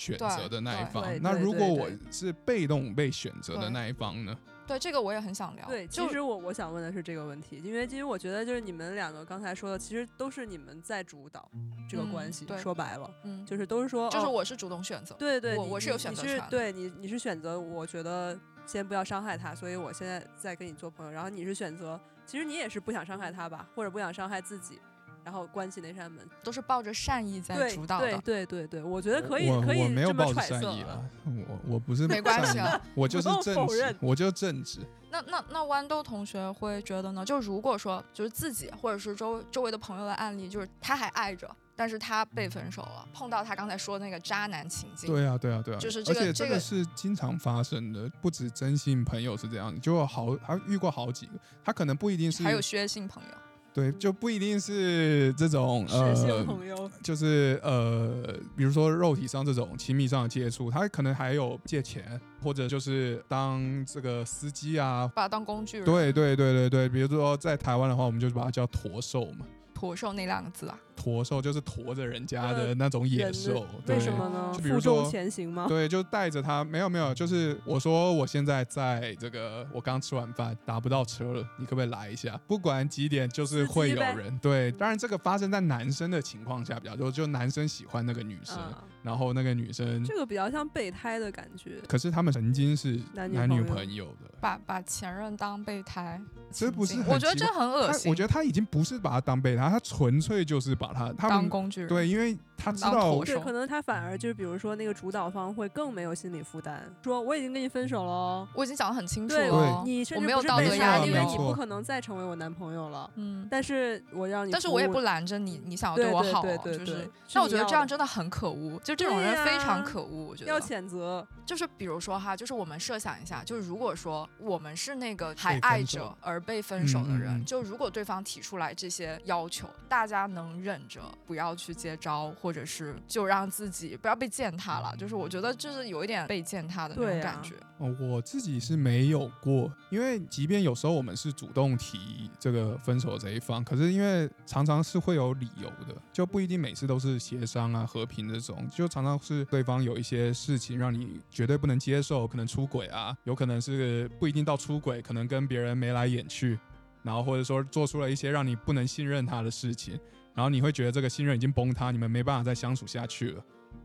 选择的那一方。那如果我是被动被选择的那一方呢？对这个我也很想聊。对，其实我我想问的是这个问题，因为其实我觉得就是你们两个刚才说的，其实都是你们在主导这个嗯关系。对说白了，嗯，就是都是说，哦就是我是主动选择。对对，我我是有你你你选择权的是对你你是选择，我觉得先不要伤害他，所以我现在在跟你做朋友。然后你是选择，其实你也是不想伤害他吧，或者不想伤害自己，然后关起那扇门。都是抱着善意在对对主导的。对对对，我觉得可以我可以我没有这么抱着揣测了善意啦，我我不是没关系善意啊，我 就是正直，我就正直。那那那豌豆同学会觉得呢？就如果说就是自己或者是周周围的朋友的案例，就是他还爱着，但是他被分手了，碰到他刚才说的那个渣男情境，对啊，对啊，对啊，就是这而且这个个这个是经常发生的，不止真心朋友是这样，就好他遇过好几个，他可能不一定是还有薛性朋友，对，就不一定是这种呃，朋友，就是呃，比如说肉体上这种亲密上的接触，他可能还有借钱，或者就是当这个司机啊。把他当工具人，对对对对对，比如说在台湾的话，我们就把它叫驼兽嘛，驼兽那两个字啊，驼兽就是驮着人家的呃那种野兽。对为什么呢？就比如负重说前行吗？对，就带着他，没有没有，就是我说我现在在这个，我刚吃完饭打不到车了，你可不可以来一下？不管几点，就是会有人。对，当然这个发生在男生的情况下比较多，就男生喜欢那个女生。嗯然后那个女生，这个比较像备胎的感觉。可是他们曾经是男女朋友的。把把前任当备胎，这不是我觉得这很恶心。我觉得他已经不是把他当备胎，他纯粹就是把他他当工具人，对，因为他知当道驼手对，可能他反而就是，比如说那个主导方会更没有心理负担，说我已经跟你分手了哦，我已经讲得很清楚对了。你没有道德压，力因为你不可能再成为我男朋友了。嗯，但是我让你，但是我也不拦着你，你想要对对我好哦，对对对就是。但我觉得这样真的很可恶，就这种人非常可恶。我觉得要得，谴责，就是比如说哈，就是我们设想一下，就是如果说我们是那个还爱着而被分手的人，就如果对方提出来这些要求，大家能忍着不要去接招，或者是就让自己不要被践踏了，就是我觉得就是有一点被践踏的那种感觉。哦，我自己是没有过，因为即便有时候我们是主动提这个分手这一方，可是因为常常是会有理由的，就不一定每次都是协商啊、和平这种，就常常是对方有一些事情让你绝对不能接受，可能出轨啊，有可能是不一定到出轨，可能跟别人眉来眼去，然后或者说做出了一些让你不能信任他的事情，然后你会觉得这个信任已经崩塌，你们没办法再相处下去了。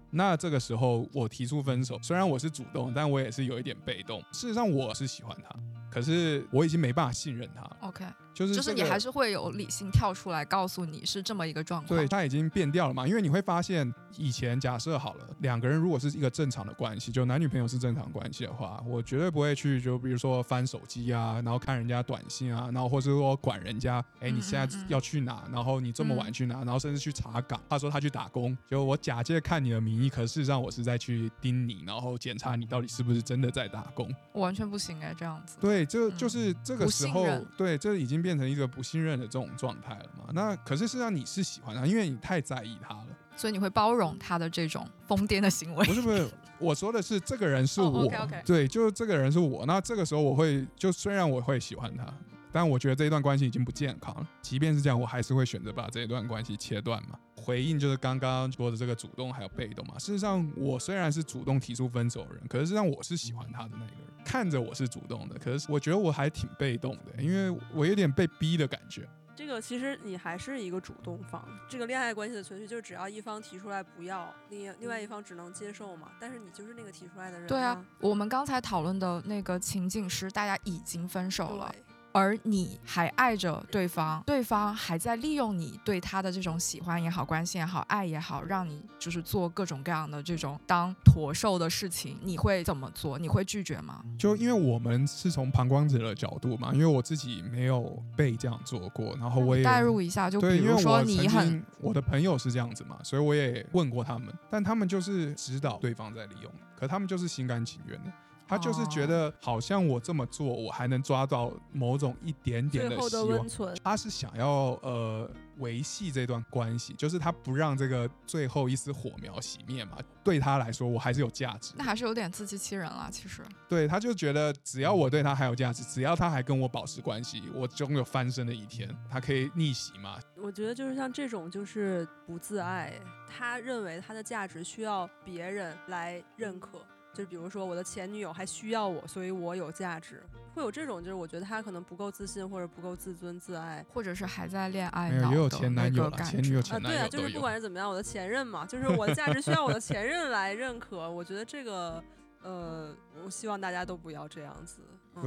那这个时候我提出分手，虽然我是主动，但我也是有一点被动。事实上我是喜欢他，可是我已经没办法信任他，OK，就是、就是你还是会有理性跳出来告诉你是这么一个状况。对，他已经变掉了嘛。因为你会发现，以前假设好了，两个人如果是一个正常的关系，就男女朋友是正常关系的话，我绝对不会去就比如说翻手机啊，然后看人家短信啊，然后或者说管人家，哎，你嗯现在要去哪？然后你这么晚嗯去哪？然后甚至去查岗。他说他去打工，就我假借看你的名义，可事实上我是在去盯你，然后检查你到底是不是真的在打工。我完全不行哎，这样子。对，就嗯就是这个时候对，这已经变成一个不信任的这种状态了嘛。那可是事实上你是喜欢他，因为你太在意他了。所以你会包容他的这种疯癫的行为不。是不是，我说的是这个人是哦我对，就是这个人是我。那这个时候我会，就虽然我会喜欢他，但我觉得这一段关系已经不健康了。即便是这样，我还是会选择把这一段关系切断嘛。回应就是刚刚说的这个主动还有被动嘛。事实上，我虽然是主动提出分手的人，可是实际上我是喜欢他的那个人。看着我是主动的，可是我觉得我还挺被动的，因为我有点被逼的感觉。这个其实你还是一个主动方。这个恋爱关系的存续就是只要一方提出来不要，另另外一方只能接受嘛。但是你就是那个提出来的人、对啊，我们刚才讨论的那个情景是大家已经分手了，对而你还爱着对方，对方还在利用你对他的这种喜欢也好、关心也好、爱也好，让你就是做各种各样的这种当驼兽的事情，你会怎么做？你会拒绝吗？就因为我们是从旁观者的角度嘛，因为我自己没有被这样做过，然后我也代入一下，就比如说你很经我的朋友是这样子嘛，所以我也问过他们，但他们就是知道对方在利用，可他们就是心甘情愿的。他就是哦觉得好像我这么做，我还能抓到某种一点点最后希望。的温存。他是想要呃维系这段关系，就是他不让这个最后一丝火苗熄灭嘛。对他来说，我还是有价值那。还是有点自欺欺人了。其实，对，他就觉得只要我对他还有价值，只要他还跟我保持关系，我总有翻身的一天。他可以逆袭嘛？我觉得就是像这种就是不自爱，他认为他的价值需要别人来认可。就比如说我的前女友还需要我，所以我有价值。会有这种，就是我觉得他可能不够自信或者不够自尊自爱或者是还在恋爱脑的那前男友啦个感觉前女友前啊。对啊，就是不管是怎么样，我的前任嘛，就是我的价值需要我的前任来认可。我觉得这个，呃，我希望大家都不要这样子。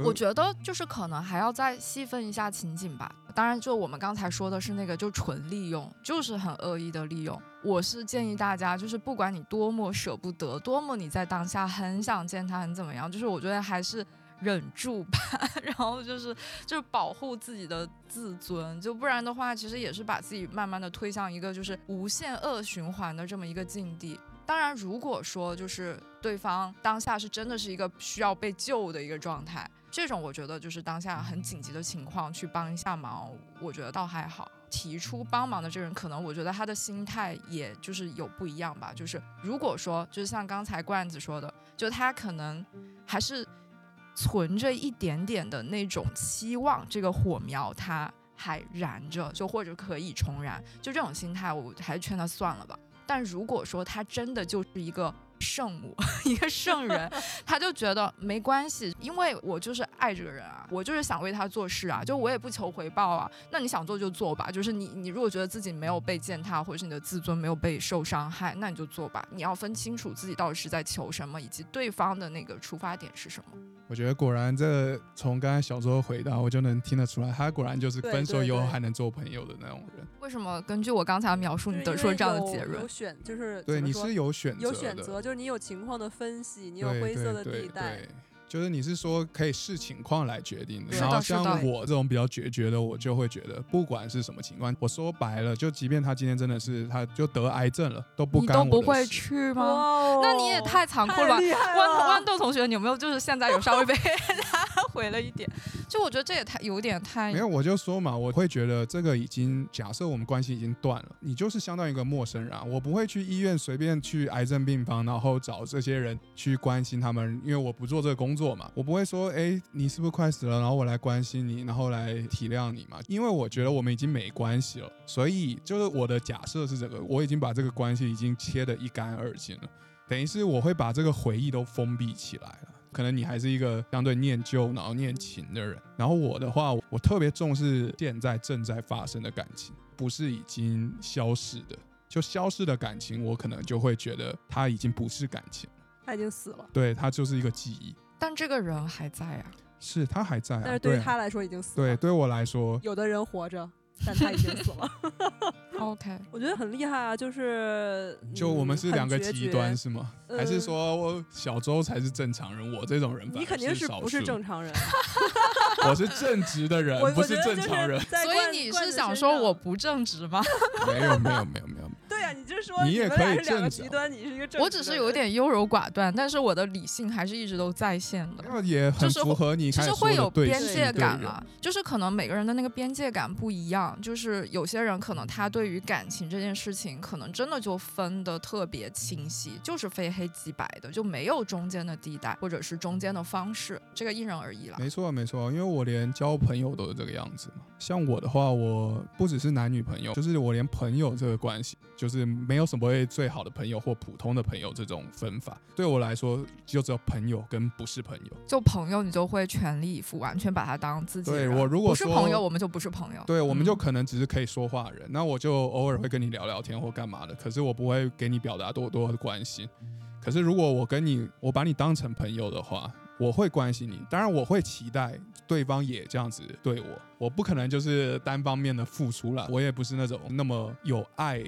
我觉得就是可能还要再细分一下情景吧。当然，就我们刚才说的是那个就纯利用，就是很恶意的利用。我是建议大家，就是不管你多么舍不得，多么你在当下很想见他，很怎么样，就是我觉得还是忍住吧。然后就是就是保护自己的自尊，就不然的话，其实也是把自己慢慢的推向一个就是无限恶循环的这么一个境地。当然，如果说就是对方当下是真的是一个需要被救的一个状态，这种我觉得就是当下很紧急的情况去帮一下忙，我觉得倒还好。提出帮忙的这个人，可能我觉得他的心态也就是有不一样吧。就是如果说，就是像刚才罐子说的，就他可能还是存着一点点的那种期望，这个火苗它还燃着，就或者可以重燃，就这种心态，我还是劝他算了吧。但如果说他真的就是一个圣母，一个圣人，他就觉得没关系，因为我就是爱这个人啊，我就是想为他做事啊，就我也不求回报啊。那你想做就做吧，就是你你如果觉得自己没有被践踏，或者是你的自尊没有被受伤害，那你就做吧。你要分清楚自己到底是在求什么，以及对方的那个出发点是什么。我觉得果然，这从刚才小周回答，我就能听得出来，他果然就是分手以后还能做朋友的那种人。为什么根据我刚才的描述，你得出了这样的结论有？选就是对，你是有选择有的，选择，就是你有情况的分析，你有灰色的地带。对对就是你是说可以视情况来决定的，然后像我这种比较决绝的，我就会觉得不管是什么情况，我说白了，就即便他今天真的是他就得癌症了，都不你干我都不会去吗？哇那你也太残酷了吧！豌豌豆同学，你有没有就是现在有稍微被 他回了一点？就我觉得这也太有点太没有，我就说嘛，我会觉得这个已经假设我们关系已经断了，你就是相当于一个陌生人啊，我不会去医院随便去癌症病房，然后找这些人去关心他们，因为我不做这个工作嘛，我不会说，哎，你是不是快死了，然后我来关心你，然后来体谅你嘛，因为我觉得我们已经没关系了，所以就是我的假设是这个，我已经把这个关系已经切得一干二净了，等于是我会把这个回忆都封闭起来了。可能你还是一个相对念旧然后念情的人，然后我的话，我特别重视现在正在发生的感情，不是已经消失的。就消失的感情，我可能就会觉得它已经不是感情了，他已经死了，对，它就是一个记忆，但这个人还在啊。是他还在、啊，但是对他来说已经死，了。对对我来说，有的人活着，但他已经死了。OK，我觉得很厉害啊，就是就我们是嗯两个极端是吗？还是呃说我小周才是正常人，我这种人你肯定是不是正常人？我是正直的人，不是正常人。所以你是想说我不正直吗？没有没有没有没有，对呀、你就说你也可以们俩是两个极端，你是一个。我只是有点优柔寡断，但是我的理性还是一直都在线的。那也很就是符合你其开始说实会有边界感了，就是可能每个人的那个边界感不一样，就是有些人可能他对于感情这件事情，可能真的就分的特别清晰，就是非黑即白的，就没有中间的地带或者是中间的方式，这个因人而异了。没错没错，因为我连交朋友都是这个样子嘛。像我的话，我不只是男女朋友，就是我连朋友这个关系，就是没有什么会最好的朋友或普通的朋友这种分法。对我来说，就只有朋友跟不是朋友。就朋友，你就会全力以赴，完全把他当自己。对我如果说不是朋友，我们就不是朋友。对，我们就嗯可能只是可以说话的人，那我就偶尔会跟你聊聊天或干嘛的，可是我不会给你表达多多的关心。可是如果我跟你，我把你当成朋友的话，我会关心你，当然我会期待对方也这样子对我，我不可能就是单方面的付出了，我也不是那种那么有爱。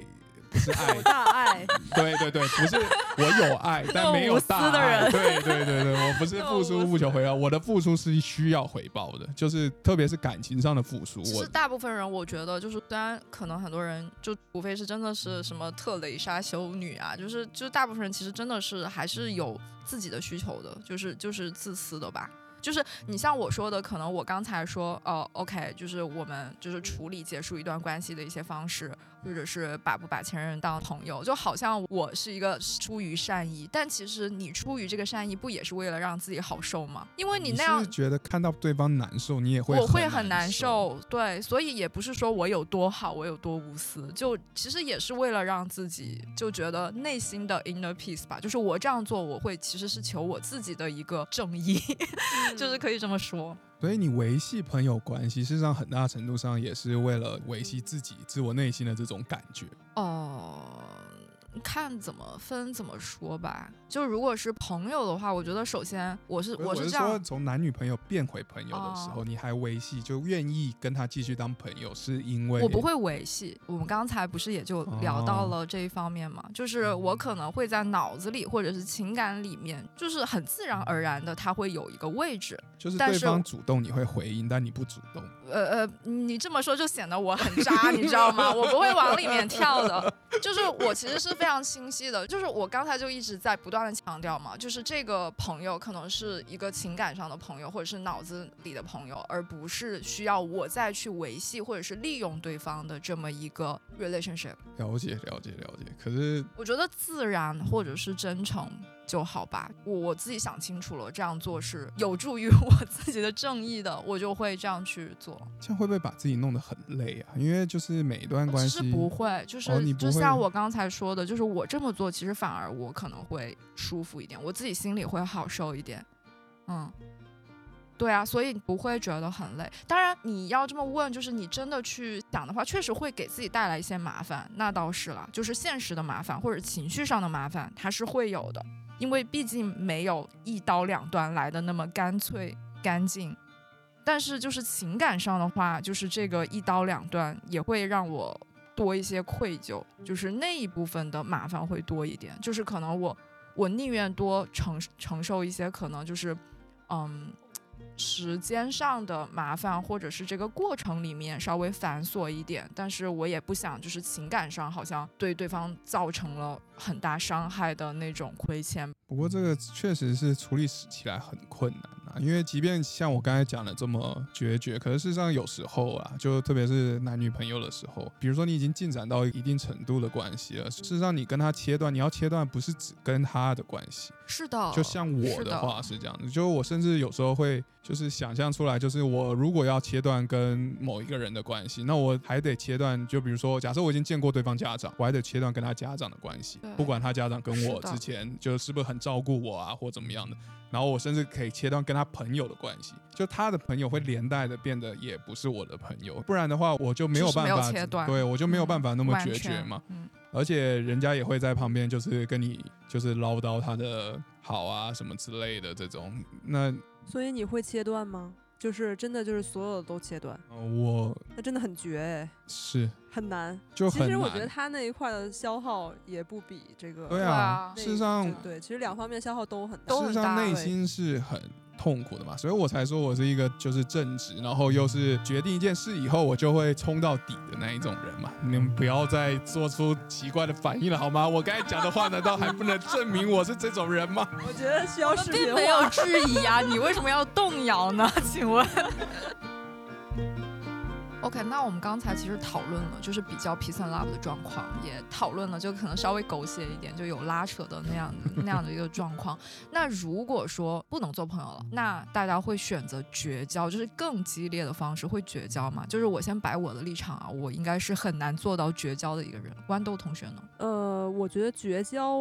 不是爱有，大爱，对对对，不是我有爱，但没有无私的大爱。人对对对对，我不是付出不求回报，我的付出是需要回报的，就是特别是感情上的付出。我其实大部分人，我觉得就是，虽然可能很多人就，无非是真的是什么特蕾莎修女啊，就是就是大部分人其实真的是还是有自己的需求的，就是就是自私的吧。就是你像我说的，可能我刚才说，哦，OK，就是我们就是处理结束一段关系的一些方式，或者是把不把前任当朋友，就好像我是一个出于善意，但其实你出于这个善意，不也是为了让自己好受吗？因为你那样是觉得看到对方难受，你也会我会很很难受。受，对，所以也不是说我有多好，我有多无私，就其实也是为了让自己就觉得内心的 inner peace 吧，就是我这样做，我会其实是求我自己的一个正义，就是可以这么说。所以你维系朋友关系，事实上很大程度上也是为了维系自己自我内心的这种感觉。哦，看怎么分怎么说吧。就如果是朋友的话，我觉得首先我是我是是这样，说从男女朋友变回朋友的时候，哦你还维系，就愿意跟他继续当朋友，是因为我不会维系。我们刚才不是也就聊到哦了这一方面嘛？就是我可能会在脑子里或者是情感里面，就是很自然而然的，他会有一个位置。就是对方主动你会回应，但你不主动。呃呃，你这么说就显得我很渣，你知道吗？我不会往里面跳的。就是我其实是非常清晰的，就是我刚才就一直在不断的强调嘛，就是这个朋友可能是一个情感上的朋友，或者是脑子里的朋友，而不是需要我再去维系或者是利用对方的这么一个 relationship。了解了解了解。可是我觉得自然或者是真诚，就好吧。我我自己想清楚了，这样做是有助于我自己的正义的，我就会这样去做。这样会不会把自己弄得很累啊？因为就是每一段关系不会，就是、就像我刚才说的，就是我这么做，其实反而我可能会舒服一点，我自己心里会好受一点。嗯，对啊，所以不会觉得很累。当然，你要这么问，就是你真的去想的话，确实会给自己带来一些麻烦，那倒是了，就是现实的麻烦或者情绪上的麻烦，它是会有的，因为毕竟没有一刀两断来的那么干脆干净。但是就是情感上的话，就是这个一刀两断也会让我多一些愧疚，就是那一部分的麻烦会多一点，就是可能我我宁愿多承承受一些可能就是嗯时间上的麻烦，或者是这个过程里面稍微繁琐一点，但是我也不想就是情感上好像对对方造成了很大伤害的那种亏欠。不过这个确实是处理起来很困难啊，因为即便像我刚才讲的这么决绝，可是事实上有时候啊，就特别是男女朋友的时候，比如说你已经进展到一定程度的关系了，事实上你跟他切断，你要切断不是只跟他的关系，是的，就像我的的话是这样子，就我甚至有时候会就是想象出来，就是我如果要切断跟某一个人的关系，那我还得切断，就比如说假设我已经见过对方家长，我还得切断跟他家长的关系对，不管他家长跟我之前就是不是很照顾我啊，或怎么样的。然后我甚至可以切断跟他朋友的关系，就他的朋友会连带的变得也不是我的朋友，不然的话我就没有办法，切断对我就没有办法那么决绝嘛。。嗯，而且人家也会在旁边，就是跟你就是唠叨他的好啊什么之类的这种。那所以你会切断吗？就是真的就是所有的都切断，呃我那真的很绝哎，是很难。就很其实我觉得。他那一块的消耗也不比这个对对啊事实上对，其实两方面消耗都很大。都很大事实上内心是很痛苦的嘛，所以我才说我是一个就是正直，然后又是决定一件事以后我就会冲到底的那一种人嘛。你们不要再做出奇怪的反应了好吗？我刚才讲的话难道还不能证明我是这种人吗？我觉得需要视频并没有。质疑啊，你为什么要动摇呢？请问？OK，那我们刚才其实讨论了，就是比较 peace and love 的状况，也讨论了就可能稍微狗血一点，就有拉扯的那样的那样的一个状况。那如果说不能做朋友了，那大家会选择绝交，就是更激烈的方式会绝交吗？就是我先摆我的立场啊，我应该是很难做到绝交的一个人。豌豆同学呢？呃，我觉得绝交，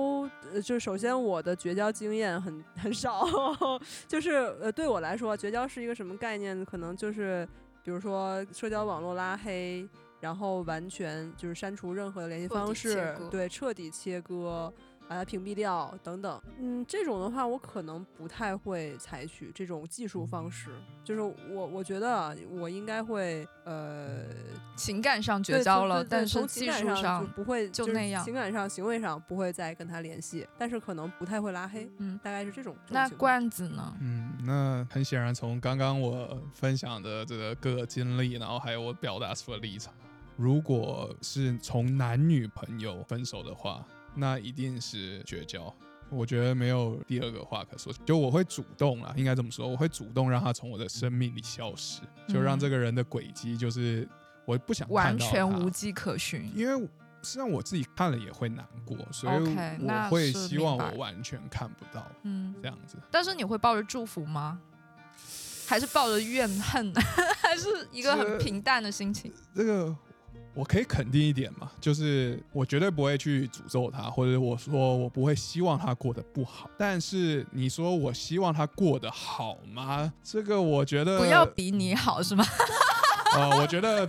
呃，就是首先我的绝交经验很很少，就是呃，对我来说，绝交是一个什么概念？可能就是比如说社交网络拉黑，然后完全就是删除任何的联系方式，对，彻底切割。把它屏蔽掉等等，嗯，这种的话，我可能不太会采取这种技术方式。就是我，我觉得啊我应该会，呃，情感上绝交了，但是从情感技术上就不会就那样情感上、行为上不会再跟他联系，但是可能不太会拉黑，嗯，大概是这种。那罐子呢？嗯，那很显然，从刚刚我分享的这个各个经历，然后还有我表达出的立场，如果是从男女朋友分手的话，那一定是绝交。我觉得没有第二个话可说，就我会主动啦，应该这么说，我会主动让他从我的生命里消失，就让嗯这个人的轨迹就是我不想完全无迹可寻。因为实际上我自己看了也会难过，所以我会希望我完全看不到嗯，这样子。但是你会抱着祝福吗？还是抱着怨恨？还是一个很平淡的心情？这个我可以肯定一点嘛，就是我绝对不会去诅咒他，或者我说我不会希望他过得不好。但是你说我希望他过得好吗？这个我觉得不要比你好是吗？呃，我觉得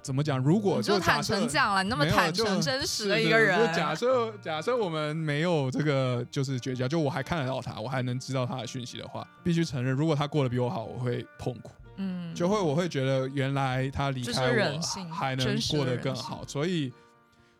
怎么讲？如果你就坦诚讲了，你那么坦诚真实的一个人就，假设假设我们没有这个就是绝交，就我还看得到他，我还能知道他的讯息的话，必须承认，如果他过得比我好，我会痛苦。嗯，就会我会觉得原来他离开人还能过得更好，所以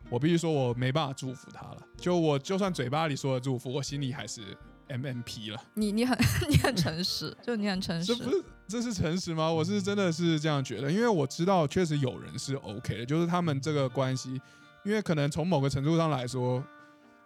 我必须说我没办法祝福他了。就我就算嘴巴里说的祝福，我心里还是 MMP 了。你你很 你很诚实，就你很诚实这不。是这是诚实吗？我是真的是这样觉得，因为我知道确实有人是 OK 的，就是他们这个关系，因为可能从某个程度上来说，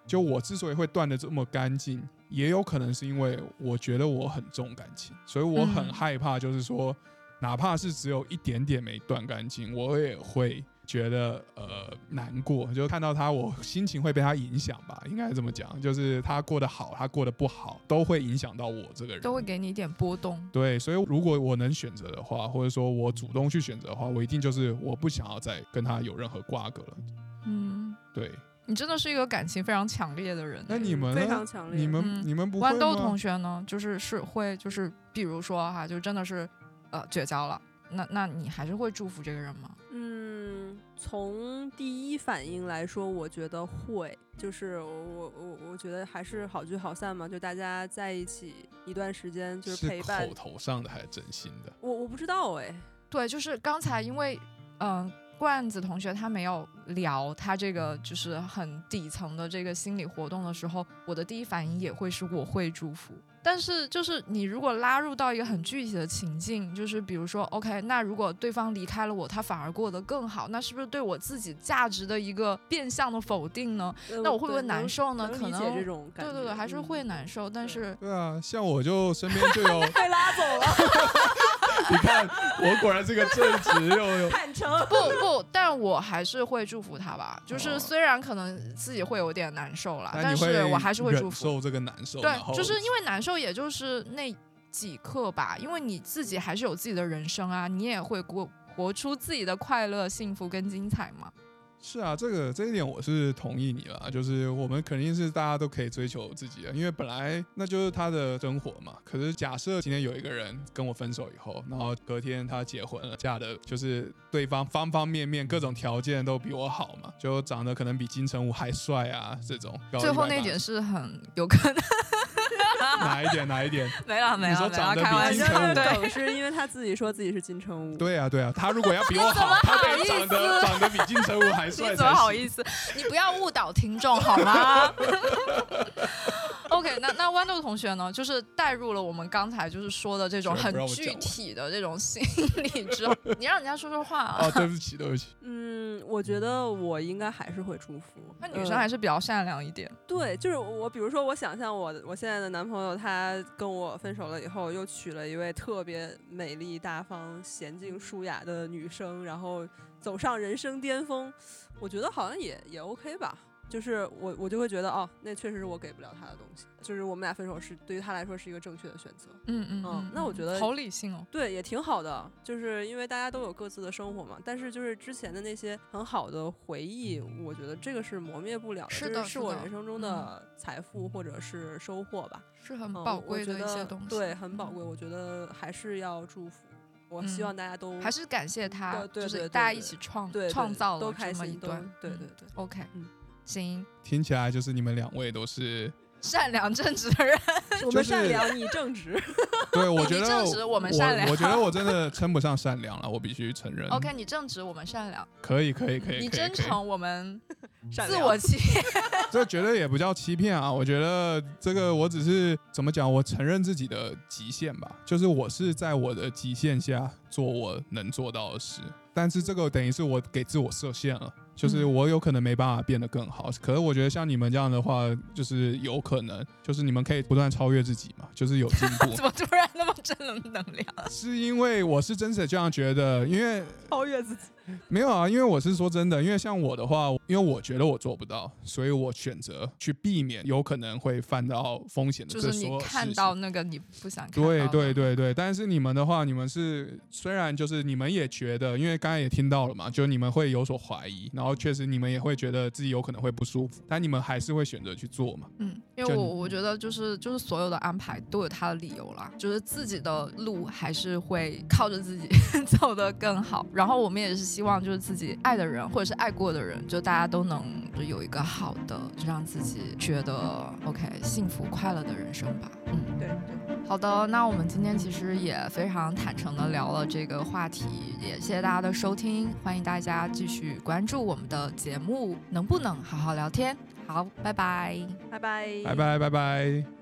就我之所以会断的这么干净，也有可能是因为我觉得我很重感情，所以我很嗯。害怕，就是说，哪怕是只有一点点没断干净，我也会觉得呃难过，就看到他我心情会被他影响吧，应该这么讲，就是他过得好，他过得不好，都会影响到我这个人，都会给你一点波动。对，所以如果我能选择的话，或者说我主动去选择的话，我一定就是我不想要再跟他有任何瓜葛了。嗯，对，你真的是一个感情非常强烈的人。那你们呢非常强烈。你们、嗯你们不会豌豆同学呢，就是是会就是比如说哈，就真的是呃绝交了，那那你还是会祝福这个人吗？嗯，从第一反应来说，我觉得会，就是我我我觉得还是好聚好散嘛，就大家在一起一段时间，就是陪伴口。头上的还是真心的？我我不知道哎，对，就是刚才因为嗯、罐子同学他没有聊他这个就是很底层的这个心理活动的时候，我的第一反应也会是我会祝福。但是就是你如果拉入到一个很具体的情境，就是比如说，OK，那如果对方离开了我，他反而过得更好，那是不是对我自己价值的一个变相的否定呢？呃那我会不会难受呢？可能理解这种感觉，对对对，还是会嗯难受，但是对啊，像我就身边就有，被拉走了，你看我果然是个正直又 有。坦诚。不不，但我还是会祝福他吧。就是哦虽然可能自己会有点难受啦，但是我还是会祝福。受这个难受，对就是因为难受，也就是那几刻吧。因为你自己还是有自己的人生啊，你也会过活出自己的快乐、幸福跟精彩嘛。是啊，这个这一点我是同意你了，就是我们肯定是大家都可以追求自己的，因为本来那就是他的生活嘛。可是假设今天有一个人跟我分手以后，然后隔天他结婚了，嫁的就是对方方方面面各种条件都比我好嘛，就长得可能比金城武还帅啊，这种。最后那180点是很有可能 哪一点哪一点？没了没你说了没了，长得比开玩笑金城武。是 因为他自己说自己是金城武，对啊对啊，他如果要比我好，他得长得长得比金城武还帅才你怎么好意思？你不要误导听众好吗？OK，那那豌豆同学呢？就是带入了我们刚才就是说的这种很具体的这种心理之后，你让人家说说话啊。哦，对不起对不起，嗯，我觉得我应该还是会祝福。那女生呃还是比较善良一点。对，就是我，比如说，我想象我我现在的男朋友，他跟我分手了以后，又娶了一位特别美丽、大方、娴静、淑雅的女生，然后走上人生巅峰，我觉得好像也也 OK 吧。就是我我就会觉得，哦，那确实是我给不了他的东西。就是我们俩分手是对于他来说是一个正确的选择。嗯嗯嗯那我觉得好理性哦。对，也挺好的，就是因为大家都有各自的生活嘛。但是就是之前的那些很好的回忆，我觉得这个是磨灭不了的，是的是我人生中嗯的财富或者是收获吧，是很宝贵的一些东西。对，很宝嗯贵。我觉得还是要祝福，我希嗯望大家都还是感谢他，对对就是大家一起创创造都了这么一开心，都段。嗯对对对。OK，嗯行，听起来就是你们两位都是善良正直的人。我们善良，你正直。对，我觉得正直我们善良我觉得我真的 称不上善良了，我必须承认。OK，你正直，我们善良；可以，可以，可以，你真诚，我们自我欺骗。这绝对也不叫欺骗啊！我觉得这个我只是怎么讲，我承认自己的极限吧，就是我是在我的极限下做我能做到的事，但是这个等于是我给自我设限了。就是嗯我有可能没办法变得更好，可是我觉得像你们这样的话，就是有可能，就是你们可以不断超越自己嘛，就是有进步 怎。么突然那么正能量？是因为我是真的这样觉得，因为超越自己。没有啊，因为我是说真的，因为像我的话，因为我觉得我做不到，所以我选择去避免有可能会犯到风险的就是你看到那个你不想看到对对对对，但是你们的话，你们是虽然就是你们也觉得，因为刚才也听到了嘛，就你们会有所怀疑，然后确实你们也会觉得自己有可能会不舒服，但你们还是会选择去做嘛。嗯，因为我我觉得就是就是所有的安排都有它的理由啦，就是自己的路还是会靠着自己 走得更好。然后我们也是希望就是自己爱的人或者是爱过的人，就大家都能就有一个好的，就让自己觉得 OK 幸福快乐的人生吧。嗯。对对，好的，那我们今天其实也非常坦诚的聊了这个话题，也谢谢大家的收听，欢迎大家继续关注我们的节目，能不能好好聊天？好，拜拜。拜拜，拜拜拜拜。